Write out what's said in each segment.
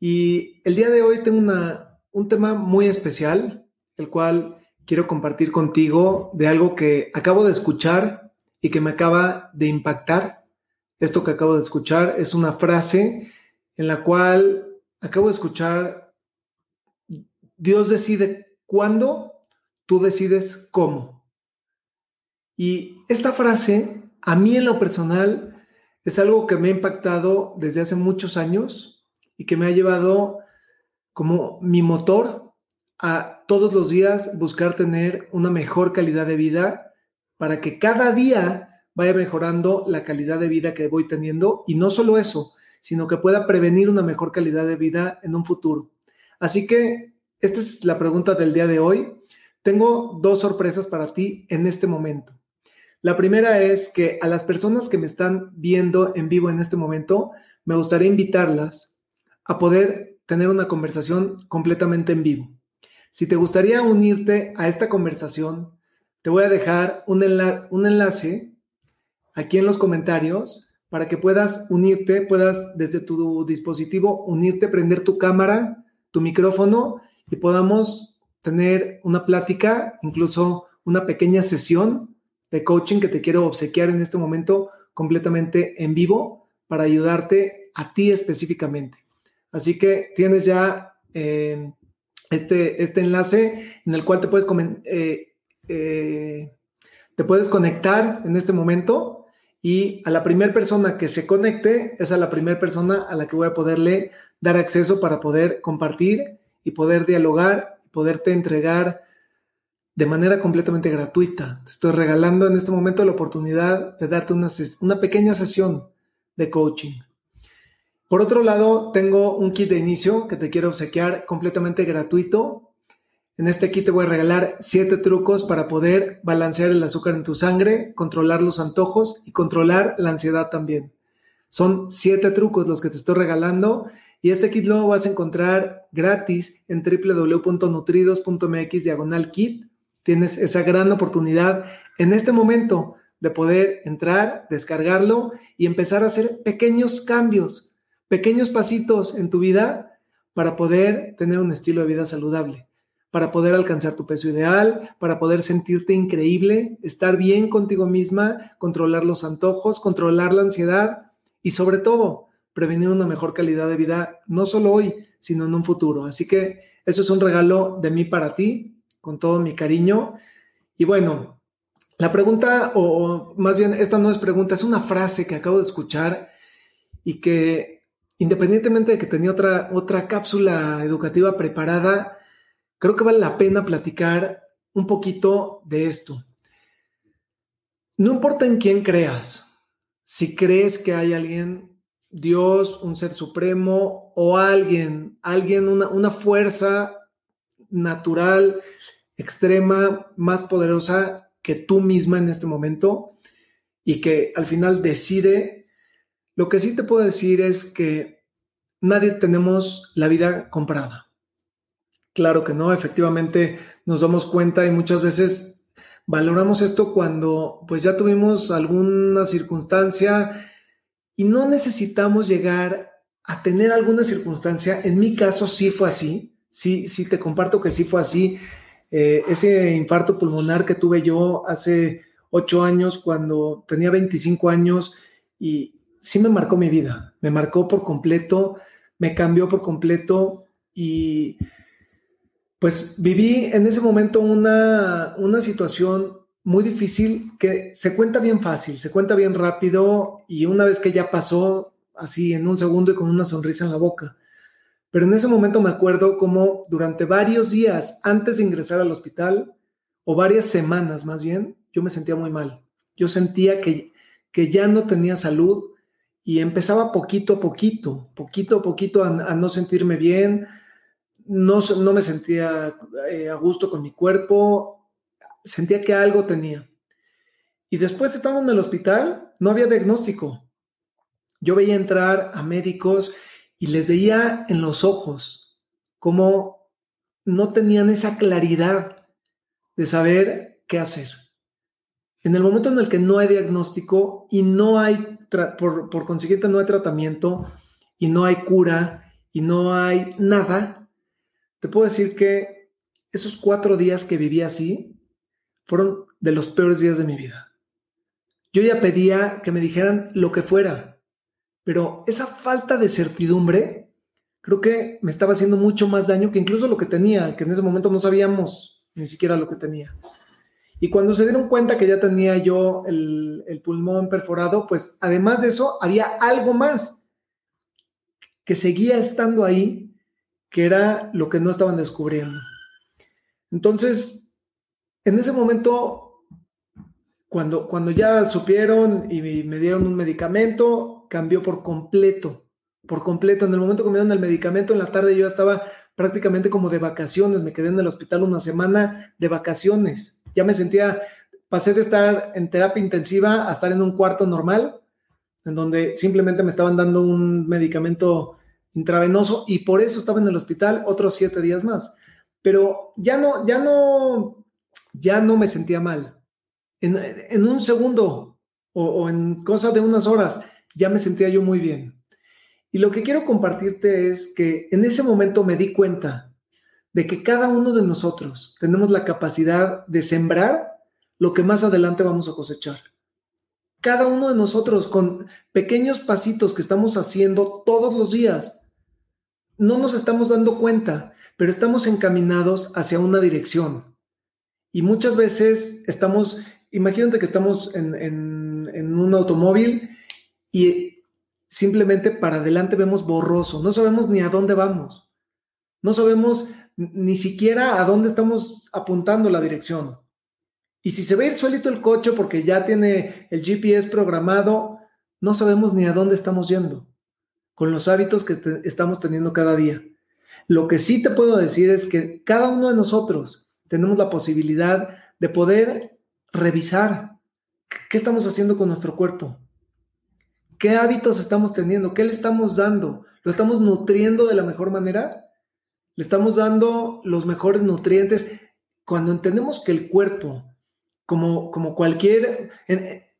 y el día de hoy tengo una, un tema muy especial, el cual quiero compartir contigo de algo que acabo de escuchar y que me acaba de impactar. Esto que acabo de escuchar es una frase en la cual acabo de escuchar, Dios decide cuándo, tú decides cómo. Y esta frase, a mí en lo personal, es algo que me ha impactado desde hace muchos años y que me ha llevado como mi motor a todos los días buscar tener una mejor calidad de vida para que cada día vaya mejorando la calidad de vida que voy teniendo y no solo eso, sino que pueda prevenir una mejor calidad de vida en un futuro. Así que esta es la pregunta del día de hoy. Tengo dos sorpresas para ti en este momento. La primera es que a las personas que me están viendo en vivo en este momento, me gustaría invitarlas a poder tener una conversación completamente en vivo. Si te gustaría unirte a esta conversación, te voy a dejar un, enlace aquí en los comentarios para que puedas unirte, puedas desde tu dispositivo unirte, prender tu cámara, tu micrófono y podamos tener una plática, incluso una pequeña sesión de coaching que te quiero obsequiar en este momento completamente en vivo para ayudarte a ti específicamente. Así que tienes ya eh, este, este enlace en el cual te puedes, eh, eh, te puedes conectar en este momento y a la primera persona que se conecte es a la primera persona a la que voy a poderle dar acceso para poder compartir y poder dialogar, poderte entregar de manera completamente gratuita. Te estoy regalando en este momento la oportunidad de darte una, una pequeña sesión de coaching. Por otro lado, tengo un kit de inicio que te quiero obsequiar completamente gratuito. En este kit te voy a regalar siete trucos para poder balancear el azúcar en tu sangre, controlar los antojos y controlar la ansiedad también. Son siete trucos los que te estoy regalando y este kit lo vas a encontrar gratis en www.nutridos.mx diagonal kit. Tienes esa gran oportunidad en este momento de poder entrar, descargarlo y empezar a hacer pequeños cambios pequeños pasitos en tu vida para poder tener un estilo de vida saludable, para poder alcanzar tu peso ideal, para poder sentirte increíble, estar bien contigo misma, controlar los antojos, controlar la ansiedad y sobre todo prevenir una mejor calidad de vida, no solo hoy, sino en un futuro. Así que eso es un regalo de mí para ti, con todo mi cariño. Y bueno, la pregunta, o más bien esta no es pregunta, es una frase que acabo de escuchar y que independientemente de que tenía otra, otra cápsula educativa preparada, creo que vale la pena platicar un poquito de esto. No importa en quién creas, si crees que hay alguien, Dios, un ser supremo o alguien, alguien, una, una fuerza natural, extrema, más poderosa que tú misma en este momento y que al final decide lo que sí te puedo decir es que nadie tenemos la vida comprada. Claro que no, efectivamente nos damos cuenta y muchas veces valoramos esto cuando pues ya tuvimos alguna circunstancia y no necesitamos llegar a tener alguna circunstancia. En mi caso sí fue así, sí, sí te comparto que sí fue así. Eh, ese infarto pulmonar que tuve yo hace ocho años cuando tenía 25 años y, sí me marcó mi vida, me marcó por completo, me cambió por completo y pues viví en ese momento una, una situación muy difícil que se cuenta bien fácil, se cuenta bien rápido y una vez que ya pasó, así en un segundo y con una sonrisa en la boca. Pero en ese momento me acuerdo como durante varios días antes de ingresar al hospital, o varias semanas más bien, yo me sentía muy mal. Yo sentía que, que ya no tenía salud y empezaba poquito a poquito, poquito a poquito a, no sentirme bien, no, no me sentía eh, a gusto con mi cuerpo, sentía que algo tenía. Y después estando en el hospital, no había diagnóstico. Yo veía entrar a médicos y les veía en los ojos cómo no tenían esa claridad de saber qué hacer. En el momento en el que no hay diagnóstico y no hay, por, consiguiente, no hay tratamiento y no hay cura y no hay nada, te puedo decir que esos cuatro días que viví así fueron de los peores días de mi vida. Yo ya pedía que me dijeran lo que fuera, pero esa falta de certidumbre creo que me estaba haciendo mucho más daño que incluso lo que tenía, que en ese momento no sabíamos ni siquiera lo que tenía. Y cuando se dieron cuenta que ya tenía yo el, pulmón perforado, pues además de eso había algo más que seguía estando ahí, que era lo que no estaban descubriendo. Entonces, en ese momento, cuando, cuando ya supieron y me dieron un medicamento, cambió por completo, por completo. En el momento que me dieron el medicamento, en la tarde yo estaba prácticamente como de vacaciones, me quedé en el hospital una semana de vacaciones ya me sentía, pasé de estar en terapia intensiva a estar en un cuarto normal, en donde simplemente me estaban dando un medicamento intravenoso y por eso estaba en el hospital otros siete días más. Pero ya no, ya no, ya no me sentía mal. En, un segundo o, o en cosa de unas horas ya me sentía yo muy bien. Y lo que quiero compartirte es que en ese momento me di cuenta de que cada uno de nosotros tenemos la capacidad de sembrar lo que más adelante vamos a cosechar. Cada uno de nosotros con pequeños pasitos que estamos haciendo todos los días, no nos estamos dando cuenta, pero estamos encaminados hacia una dirección. Y muchas veces estamos, imagínate que estamos en, en un automóvil y simplemente para adelante vemos borroso, no sabemos ni a dónde vamos. No sabemos ni siquiera a dónde estamos apuntando la dirección. Y si se ve ir solito el coche porque ya tiene el GPS programado, no sabemos ni a dónde estamos yendo con los hábitos que estamos teniendo cada día. Lo que sí te puedo decir es que cada uno de nosotros tenemos la posibilidad de poder revisar qué estamos haciendo con nuestro cuerpo, qué hábitos estamos teniendo, qué le estamos dando, lo estamos nutriendo de la mejor manera le estamos dando los mejores nutrientes. Cuando entendemos que el cuerpo, como, como cualquier,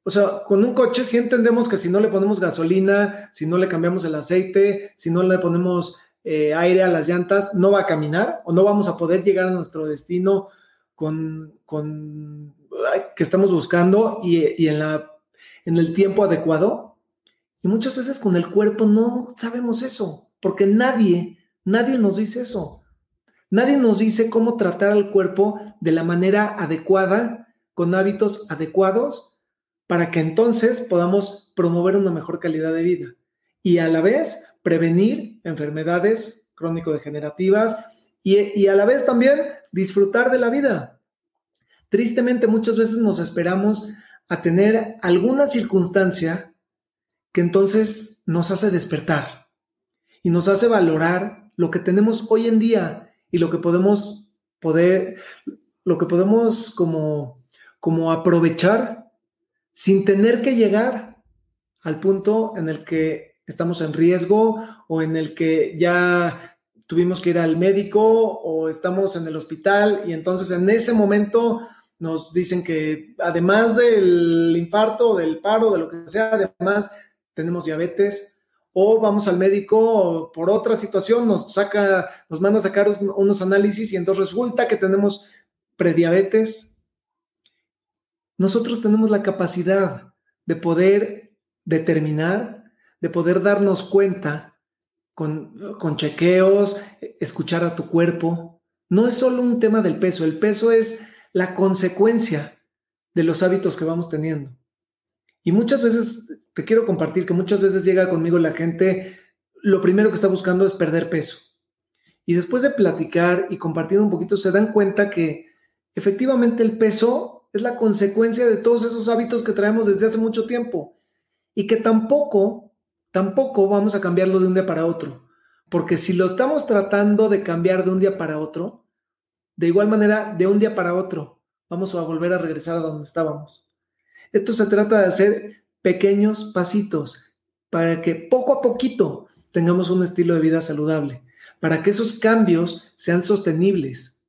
o sea, con un coche sí entendemos que si no le ponemos gasolina, si no le cambiamos el aceite, si no le ponemos eh, aire a las llantas, no va a caminar o no vamos a poder llegar a nuestro destino con, con que estamos buscando y, y en, la, en el tiempo adecuado. Y muchas veces con el cuerpo no sabemos eso, porque nadie Nadie nos dice eso. Nadie nos dice cómo tratar al cuerpo de la manera adecuada, con hábitos adecuados, para que entonces podamos promover una mejor calidad de vida y a la vez prevenir enfermedades crónico-degenerativas y, y a la vez también disfrutar de la vida. Tristemente muchas veces nos esperamos a tener alguna circunstancia que entonces nos hace despertar y nos hace valorar lo que tenemos hoy en día y lo que podemos poder, lo que podemos como, como aprovechar sin tener que llegar al punto en el que estamos en riesgo o en el que ya tuvimos que ir al médico o estamos en el hospital y entonces en ese momento nos dicen que además del infarto, del paro, de lo que sea, además tenemos diabetes o vamos al médico por otra situación, nos saca, nos manda a sacar unos análisis y entonces resulta que tenemos prediabetes. Nosotros tenemos la capacidad de poder determinar, de poder darnos cuenta con, con chequeos, escuchar a tu cuerpo. No es solo un tema del peso, el peso es la consecuencia de los hábitos que vamos teniendo. Y muchas veces, te quiero compartir que muchas veces llega conmigo la gente, lo primero que está buscando es perder peso. Y después de platicar y compartir un poquito, se dan cuenta que efectivamente el peso es la consecuencia de todos esos hábitos que traemos desde hace mucho tiempo. Y que tampoco tampoco vamos a cambiarlo de un día para otro. Porque si lo estamos tratando de cambiar de un día para otro, de igual manera, de un día para otro, vamos a volver a regresar a donde estábamos. Esto se trata de hacer pequeños pasitos para que poco a poquito tengamos un estilo de vida saludable, para que esos cambios sean sostenibles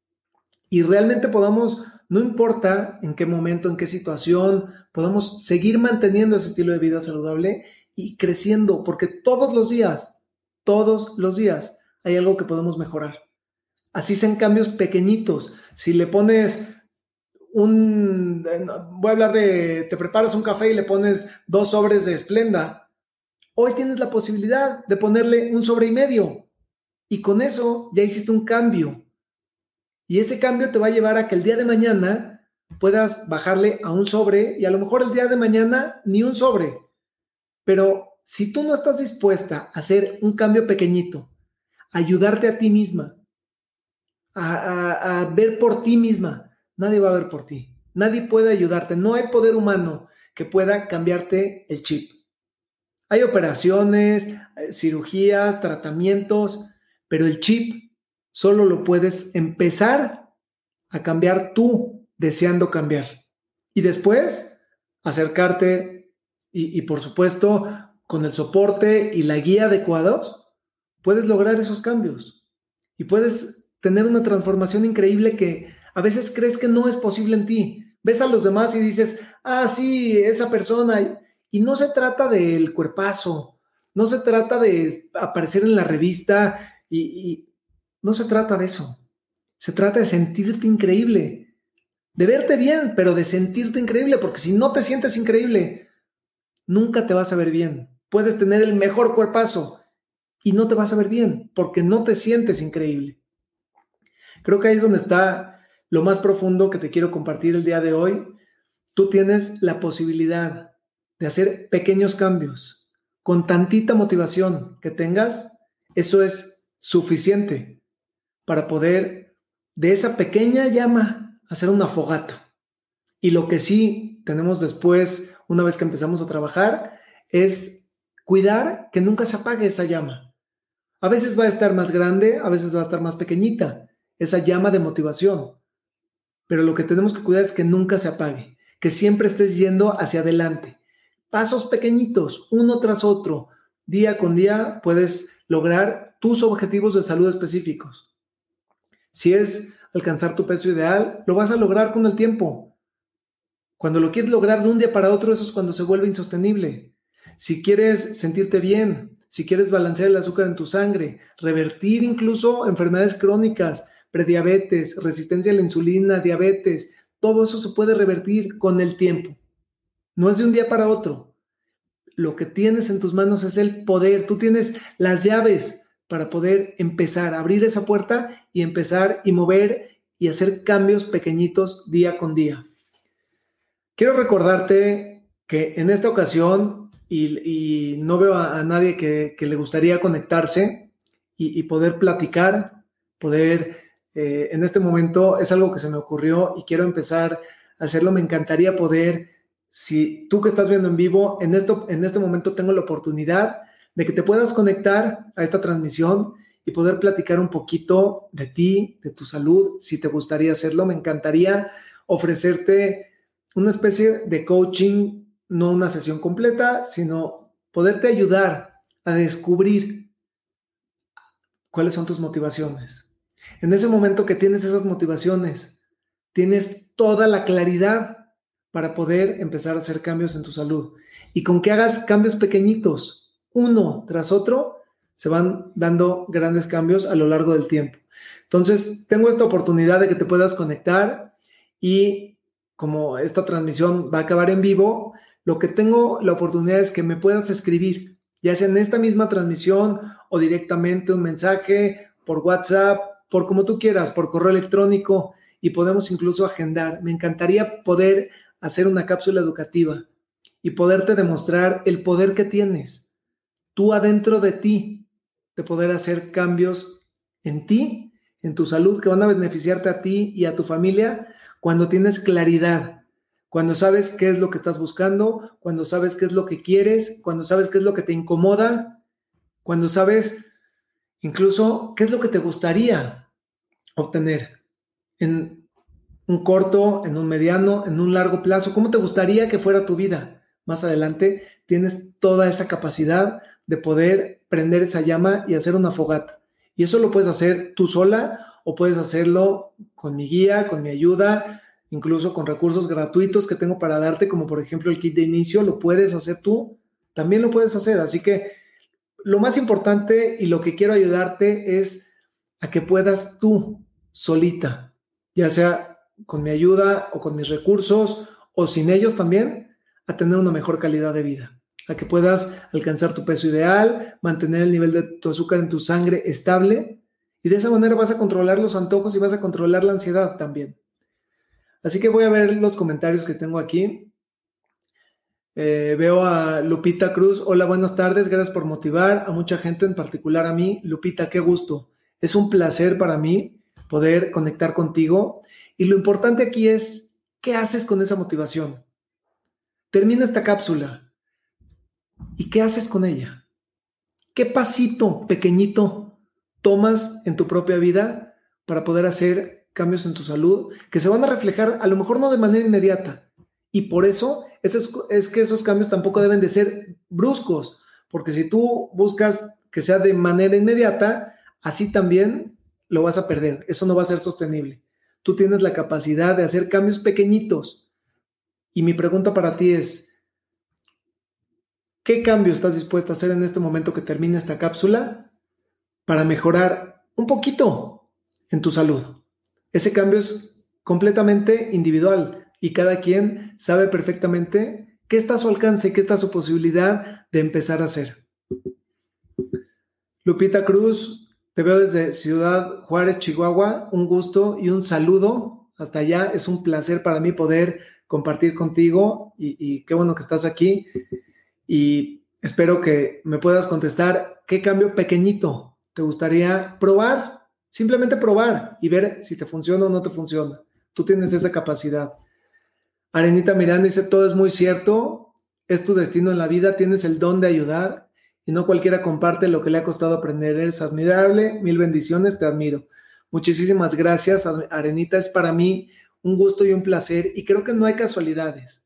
y realmente podamos, no importa en qué momento, en qué situación, podamos seguir manteniendo ese estilo de vida saludable y creciendo, porque todos los días, todos los días hay algo que podemos mejorar. Así sean cambios pequeñitos. Si le pones un, voy a hablar de, te preparas un café y le pones dos sobres de esplenda, hoy tienes la posibilidad de ponerle un sobre y medio. Y con eso ya hiciste un cambio. Y ese cambio te va a llevar a que el día de mañana puedas bajarle a un sobre y a lo mejor el día de mañana ni un sobre. Pero si tú no estás dispuesta a hacer un cambio pequeñito, ayudarte a ti misma, a, ver por ti misma, nadie va a ver por ti. Nadie puede ayudarte. No hay poder humano que pueda cambiarte el chip. Hay operaciones, eh, cirugías, tratamientos, pero el chip solo lo puedes empezar a cambiar tú deseando cambiar. Y después acercarte y, y por supuesto con el soporte y la guía adecuados, puedes lograr esos cambios. Y puedes tener una transformación increíble que a veces crees que no es posible en ti. Ves a los demás y dices, ah, sí, esa persona. Y no se trata del cuerpazo, no se trata de aparecer en la revista y, no se trata de eso. Se trata de sentirte increíble, de verte bien, pero de sentirte increíble, porque si no te sientes increíble, nunca te vas a ver bien. Puedes tener el mejor cuerpazo y no te vas a ver bien, porque no te sientes increíble. Creo que ahí es donde está lo más profundo que te quiero compartir el día de hoy. Tú tienes la posibilidad de hacer pequeños cambios. Con tantita motivación que tengas, eso es suficiente para poder de esa pequeña llama hacer una fogata. Y lo que sí tenemos después, una vez que empezamos a trabajar, es cuidar que nunca se apague esa llama. A veces va a estar más grande, a veces va a estar más pequeñita, esa llama de motivación. Pero lo que tenemos que cuidar es que nunca se apague, que siempre estés yendo hacia adelante. Pasos pequeñitos, uno tras otro, día con día puedes lograr tus objetivos de salud específicos. Si es alcanzar tu peso ideal, lo vas a lograr con el tiempo. Cuando lo quieres lograr de un día para otro, eso es cuando se vuelve insostenible. Si quieres sentirte bien, si quieres balancear el azúcar en tu sangre, revertir incluso enfermedades crónicas, prediabetes, resistencia a la insulina, diabetes, todo eso se puede revertir con el tiempo. No es de un día para otro. Lo que tienes en tus manos es el poder. Tú tienes las llaves para poder empezar a abrir esa puerta y empezar y mover y hacer cambios pequeñitos día con día. Quiero recordarte que en esta ocasión, y, no veo a, nadie que, le gustaría conectarse y, y poder platicar, poder eh, en este momento es algo que se me ocurrió y quiero empezar a hacerlo. Me encantaría poder, si tú que estás viendo en vivo, en, esto, en este momento tengo la oportunidad de que te puedas conectar a esta transmisión y poder platicar un poquito de ti, de tu salud, si te gustaría hacerlo. Me encantaría ofrecerte una especie de coaching, no una sesión completa, sino poderte ayudar a descubrir cuáles son tus motivaciones, en ese momento que tienes esas motivaciones, tienes toda la claridad para poder empezar a hacer cambios en tu salud. Y con que hagas cambios pequeñitos, uno tras otro, se van dando grandes cambios a lo largo del tiempo. Entonces, tengo esta oportunidad de que te puedas conectar y como esta transmisión va a acabar en vivo, lo que tengo la oportunidad es que me puedas escribir, ya sea en esta misma transmisión o directamente un mensaje por WhatsApp, por como tú quieras, por correo electrónico y podemos incluso agendar. Me encantaría poder hacer una cápsula educativa y poderte demostrar el poder que tienes tú adentro de ti de poder hacer cambios en ti, en tu salud, que van a beneficiarte a ti y a tu familia cuando tienes claridad, Cuando sabes qué es lo que estás buscando, cuando sabes qué es lo que quieres, cuando sabes qué es lo que te incomoda, cuando sabes incluso qué es lo que te gustaría obtener en un corto, en un mediano, en un largo plazo, cómo te gustaría que fuera tu vida más adelante, tienes toda esa capacidad de poder prender esa llama y hacer una fogata. Y eso lo puedes hacer tú sola o puedes hacerlo con mi guía, con mi ayuda, incluso con recursos gratuitos que tengo para darte, como por ejemplo el kit de inicio, lo puedes hacer tú, también lo puedes hacer. Así que lo más importante y lo que quiero ayudarte es a que puedas tú solita, ya sea con mi ayuda o con mis recursos o sin ellos también, a tener una mejor calidad de vida, a que puedas alcanzar tu peso ideal, mantener el nivel de tu azúcar en tu sangre estable y de esa manera vas a controlar los antojos y vas a controlar la ansiedad también. Así que voy a ver los comentarios que tengo aquí. Eh, veo a Lupita Cruz. Hola, buenas tardes. Gracias por motivar a mucha gente, en particular a mí. Lupita, qué gusto. Es un placer para mí poder conectar contigo. Y lo importante aquí es, ¿qué haces con esa motivación? Termina esta cápsula. ¿Y qué haces con ella? ¿Qué pasito pequeñito tomas en tu propia vida para poder hacer cambios en tu salud que se van a reflejar a lo mejor no de manera inmediata. Y por eso es, que esos cambios tampoco deben de ser bruscos, porque si tú buscas que sea de manera inmediata, así también lo vas a perder. Eso no va a ser sostenible. Tú tienes la capacidad de hacer cambios pequeñitos. Y mi pregunta para ti es, ¿qué cambio estás dispuesto a hacer en este momento que termine esta cápsula para mejorar un poquito en tu salud. Ese cambio es completamente individual y cada quien sabe perfectamente qué está a su alcance qué está a su posibilidad de empezar a hacer. Lupita Cruz, te veo desde Ciudad Juárez, Chihuahua. Un gusto y un saludo. Hasta allá es un placer para mí poder compartir contigo y, qué bueno que estás aquí. Y espero que me puedas contestar qué cambio pequeñito te gustaría probar, simplemente probar y ver si te funciona o no te funciona. Tú tienes esa capacidad. Arenita Miranda dice, todo es muy cierto, es tu destino en la vida, tienes el don de ayudar y no cualquiera comparte lo que le ha costado aprender. Eres admirable, mil bendiciones, te admiro. Muchísimas gracias, Arenita, es para mí un gusto y un placer y creo que no hay casualidades.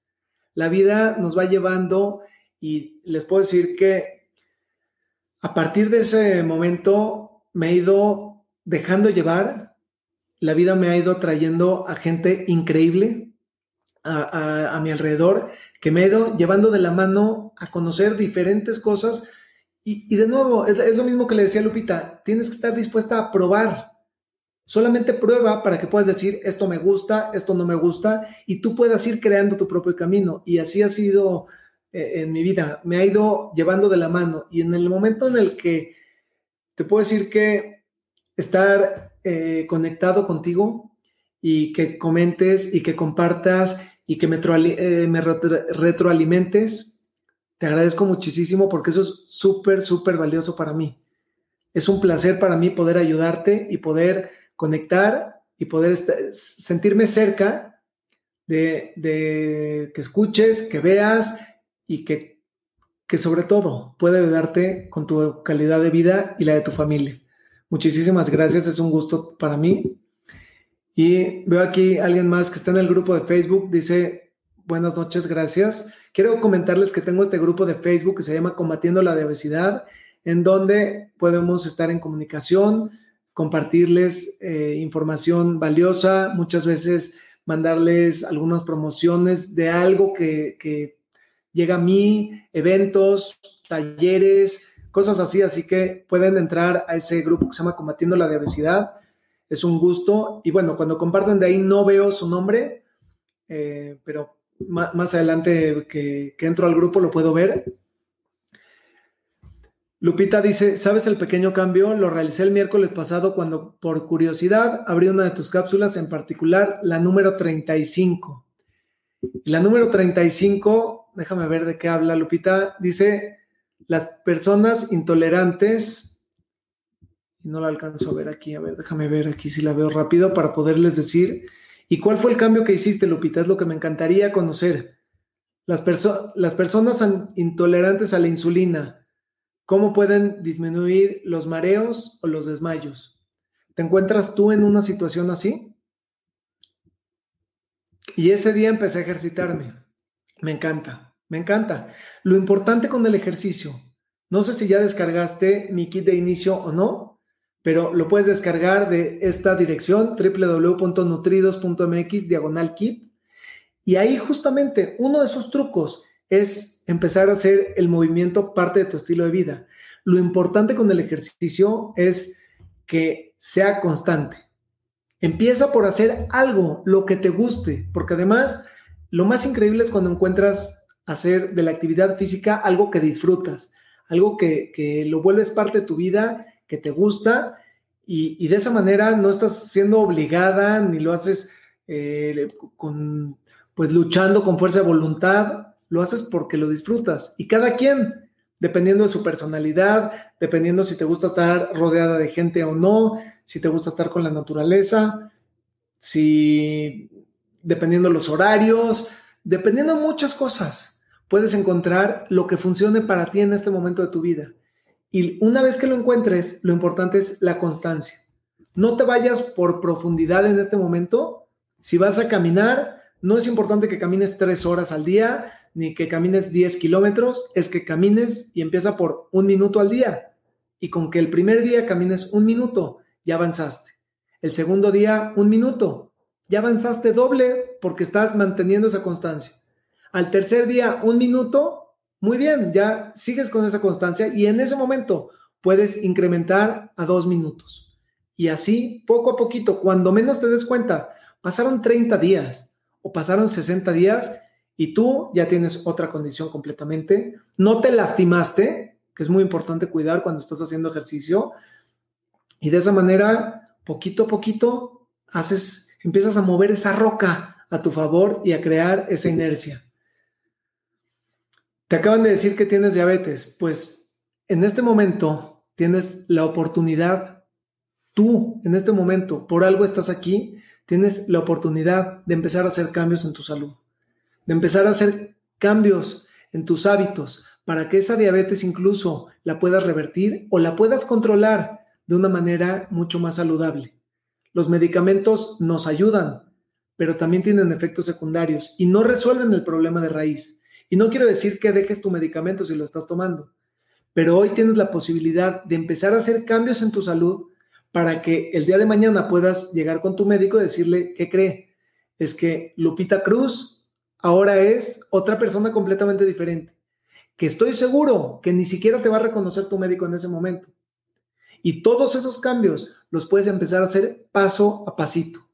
La vida nos va llevando y les puedo decir que a partir de ese momento me he ido dejando llevar, la vida me ha ido trayendo a gente increíble a, mi alrededor, que me ha ido llevando de la mano a conocer diferentes cosas. Y, de nuevo, es, lo mismo que le decía Lupita, tienes que estar dispuesta a probar. Solamente prueba para que puedas decir, esto me gusta, esto no me gusta, y tú puedas ir creando tu propio camino. Y así ha sido eh, en mi vida, me ha ido llevando de la mano y en el momento en el que te puedo decir que estar eh, conectado contigo y que comentes y que compartas y que me, eh, me retroalimentes, te agradezco muchísimo porque eso es súper, súper valioso para mí. Es un placer para mí poder ayudarte y poder conectar y poder sentirme cerca de, de, que escuches, que veas y que, que sobre todo puede ayudarte con tu calidad de vida y la de tu familia. Muchísimas gracias, es un gusto para mí. Y veo aquí alguien más que está en el grupo de Facebook, dice, buenas noches, gracias. Quiero comentarles que tengo este grupo de Facebook que se llama Combatiendo la Obesidad, en donde podemos estar en comunicación, compartirles eh, información valiosa, muchas veces mandarles algunas promociones de algo que, llega a mí, eventos, talleres, cosas así, así que pueden entrar a ese grupo que se llama Combatiendo la Obesidad. Es un gusto. Y bueno, cuando comparten de ahí no veo su nombre, eh, pero más, adelante que, que entro al grupo lo puedo ver. Lupita dice, ¿sabes el pequeño cambio? Lo realicé el miércoles pasado cuando por curiosidad abrí una de tus cápsulas, en particular la número 35. Y la número 35 déjame ver de qué habla Lupita, dice, las personas intolerantes, y no la alcanzo a ver aquí, a ver, déjame ver aquí si la veo rápido para poderles decir, ¿Y cuál fue el cambio que hiciste, Lupita? Es lo que me encantaría conocer. Las, las personas intolerantes a la insulina, ¿cómo pueden disminuir los mareos o los desmayos? ¿Te encuentras tú en una situación así? Y ese día empecé a ejercitarme. Me encanta, me encanta. Lo importante con el ejercicio, no sé si ya descargaste mi kit de inicio o no, pero lo puedes descargar de esta dirección www.nutridos.mx diagonal kit. Y ahí justamente uno de esos trucos es empezar a hacer el movimiento parte de tu estilo de vida. Lo importante con el ejercicio es que sea constante. Empieza por hacer algo, lo que te guste, porque además lo más increíble es cuando encuentras hacer de la actividad física algo que disfrutas, algo que, lo vuelves parte de tu vida, que te gusta, y, de esa manera no estás siendo obligada ni lo haces eh, con, pues luchando con fuerza de voluntad, lo haces porque lo disfrutas. Y cada quien, dependiendo de su personalidad, dependiendo si te gusta estar rodeada de gente o no, si te gusta estar con la naturaleza, si dependiendo los horarios, dependiendo de muchas cosas, puedes encontrar lo que funcione para ti en este momento de tu vida. Y una vez que lo encuentres, lo importante es la constancia. No te vayas por profundidad en este momento. Si vas a caminar, no es importante que camines tres horas al día, ni que camines 10 kilómetros, es que camines y empieza por un minuto al día. Y con que el primer día camines un minuto, ya avanzaste. El segundo día, un minuto, ya avanzaste doble porque estás manteniendo esa constancia. Al tercer día, un minuto, muy bien, ya sigues con esa constancia y en ese momento puedes incrementar a dos minutos. Y así, poco a poquito, cuando menos te des cuenta, pasaron 30 días o pasaron 60 días y tú ya tienes otra condición completamente. No te lastimaste, que es muy importante cuidar cuando estás haciendo ejercicio. Y de esa manera, poquito a poquito, haces, empiezas a mover esa roca a tu favor y a crear esa inercia. Te acaban de decir que tienes diabetes. Pues en este momento tienes la oportunidad, tú en este momento, por algo estás aquí, tienes la oportunidad de empezar a hacer cambios en tu salud, de empezar a hacer cambios en tus hábitos para que esa diabetes incluso la puedas revertir o la puedas controlar de una manera mucho más saludable. Los medicamentos nos ayudan, pero también tienen efectos secundarios y no resuelven el problema de raíz. Y no quiero decir que dejes tu medicamento si lo estás tomando, pero hoy tienes la posibilidad de empezar a hacer cambios en tu salud para que el día de mañana puedas llegar con tu médico y decirle, ¿qué cree? Es que Lupita Cruz ahora es otra persona completamente diferente, que estoy seguro que ni siquiera te va a reconocer tu médico en ese momento, y todos esos cambios los puedes empezar a hacer paso a pasito.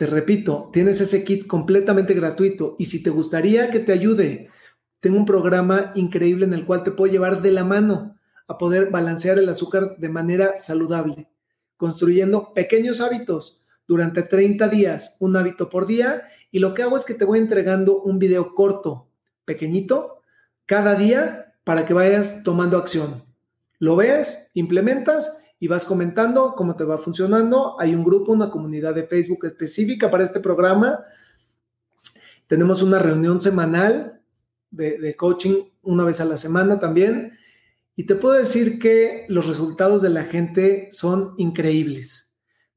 Te repito, tienes ese kit completamente gratuito y si te gustaría que te ayude, tengo un programa increíble en el cual te puedo llevar de la mano a poder balancear el azúcar de manera saludable, construyendo pequeños hábitos durante 30 días, un hábito por día, y lo que hago es que te voy entregando un video corto, pequeñito, cada día para que vayas tomando acción. Lo ves, implementas y vas comentando cómo te va funcionando. Hay un grupo, una comunidad de Facebook específica para este programa. Tenemos una reunión semanal de, coaching una vez a la semana también. Y te puedo decir que los resultados de la gente son increíbles.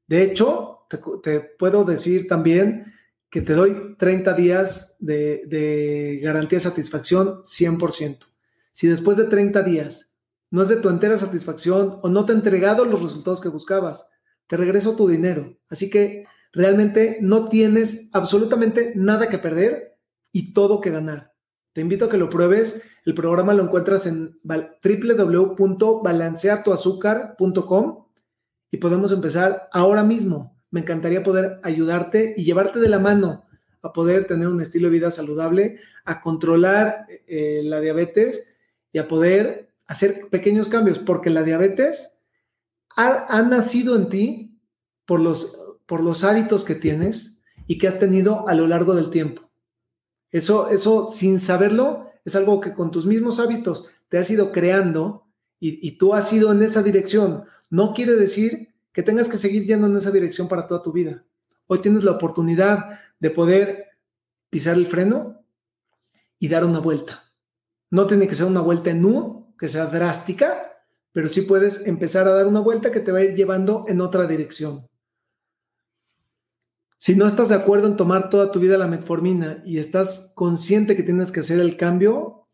De hecho, te, puedo decir también que te doy 30 días de, de garantía de satisfacción 100%. Si después de 30 días no es de tu entera satisfacción o no te he entregado los resultados que buscabas. Te regreso tu dinero. Así que realmente no tienes absolutamente nada que perder y todo que ganar. Te invito a que lo pruebes. El programa lo encuentras en www.balanceatuazúcar.com y podemos empezar ahora mismo. Me encantaría poder ayudarte y llevarte de la mano a poder tener un estilo de vida saludable, a controlar eh, la diabetes y a poder hacer pequeños cambios, porque la diabetes ha, nacido en ti por los, por los hábitos que tienes y que has tenido a lo largo del tiempo. Eso, eso sin saberlo, es algo que con tus mismos hábitos te has ido creando y, y tú has ido en esa dirección. No quiere decir que tengas que seguir yendo en esa dirección para toda tu vida. Hoy tienes la oportunidad de poder pisar el freno y dar una vuelta. No tiene que ser una vuelta en U, que sea drástica, pero sí puedes empezar a dar una vuelta que te va a ir llevando en otra dirección. Si no estás de acuerdo en tomar toda tu vida la metformina y estás consciente que tienes que hacer el cambio,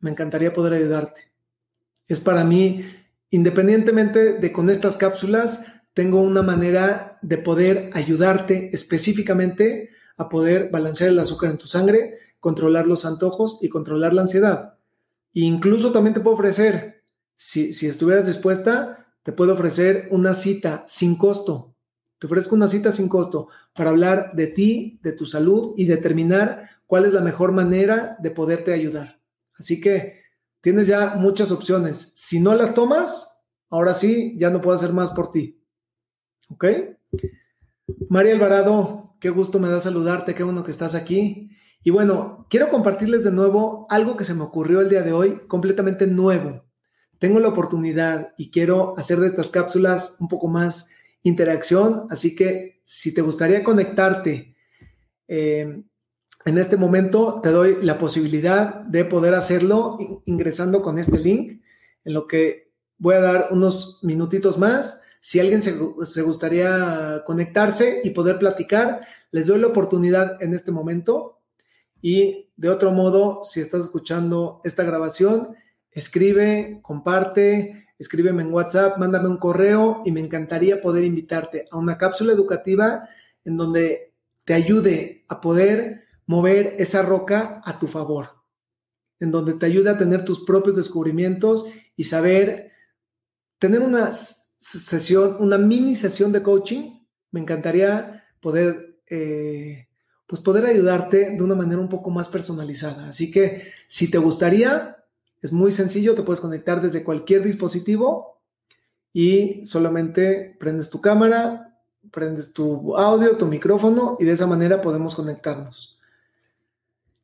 me encantaría poder ayudarte. Es para mí, independientemente de con estas cápsulas, tengo una manera de poder ayudarte específicamente a poder balancear el azúcar en tu sangre, controlar los antojos y controlar la ansiedad. Incluso también te puedo ofrecer, si, si estuvieras dispuesta, te puedo ofrecer una cita sin costo. Te ofrezco una cita sin costo para hablar de ti, de tu salud y determinar cuál es la mejor manera de poderte ayudar. Así que tienes ya muchas opciones. Si no las tomas, ahora sí, ya no puedo hacer más por ti. ¿Ok? María Alvarado, qué gusto me da saludarte, qué bueno que estás aquí. Y bueno, quiero compartirles de nuevo algo que se me ocurrió el día de hoy, completamente nuevo. Tengo la oportunidad y quiero hacer de estas cápsulas un poco más interacción, así que si te gustaría conectarte eh, en este momento, te doy la posibilidad de poder hacerlo ingresando con este link, en lo que voy a dar unos minutitos más si alguien se, gustaría conectarse y poder platicar, les doy la oportunidad en este momento. Y de otro modo, si estás escuchando esta grabación, escribe, comparte, escríbeme en WhatsApp, mándame un correo y me encantaría poder invitarte a una cápsula educativa en donde te ayude a poder mover esa roca a tu favor, en donde te ayude a tener tus propios descubrimientos y saber tener unas sesión, una mini sesión de coaching. Me encantaría poder, eh, pues poder ayudarte de una manera un poco más personalizada. Así que si te gustaría, es muy sencillo, te puedes conectar desde cualquier dispositivo y solamente prendes tu cámara, prendes tu audio, tu micrófono y de esa manera podemos conectarnos.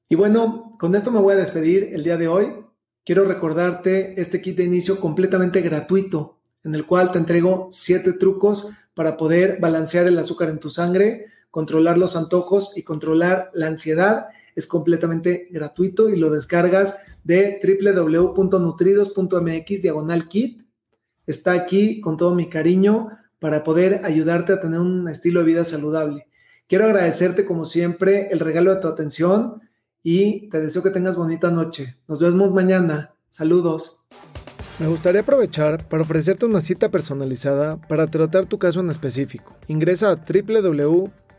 Y bueno, con esto me voy a despedir el día de hoy. Quiero recordarte este kit de inicio completamente gratuito en el cual te entrego siete trucos para poder balancear el azúcar en tu sangre, controlar los antojos y controlar la ansiedad. Es completamente gratuito y lo descargas de www.nutridos.mx diagonal kit. Está aquí con todo mi cariño para poder ayudarte a tener un estilo de vida saludable. Quiero agradecerte como siempre el regalo de tu atención y te deseo que tengas bonita noche. Nos vemos mañana. Saludos. Me gustaría aprovechar para ofrecerte una cita personalizada para tratar tu caso en específico. Ingresa a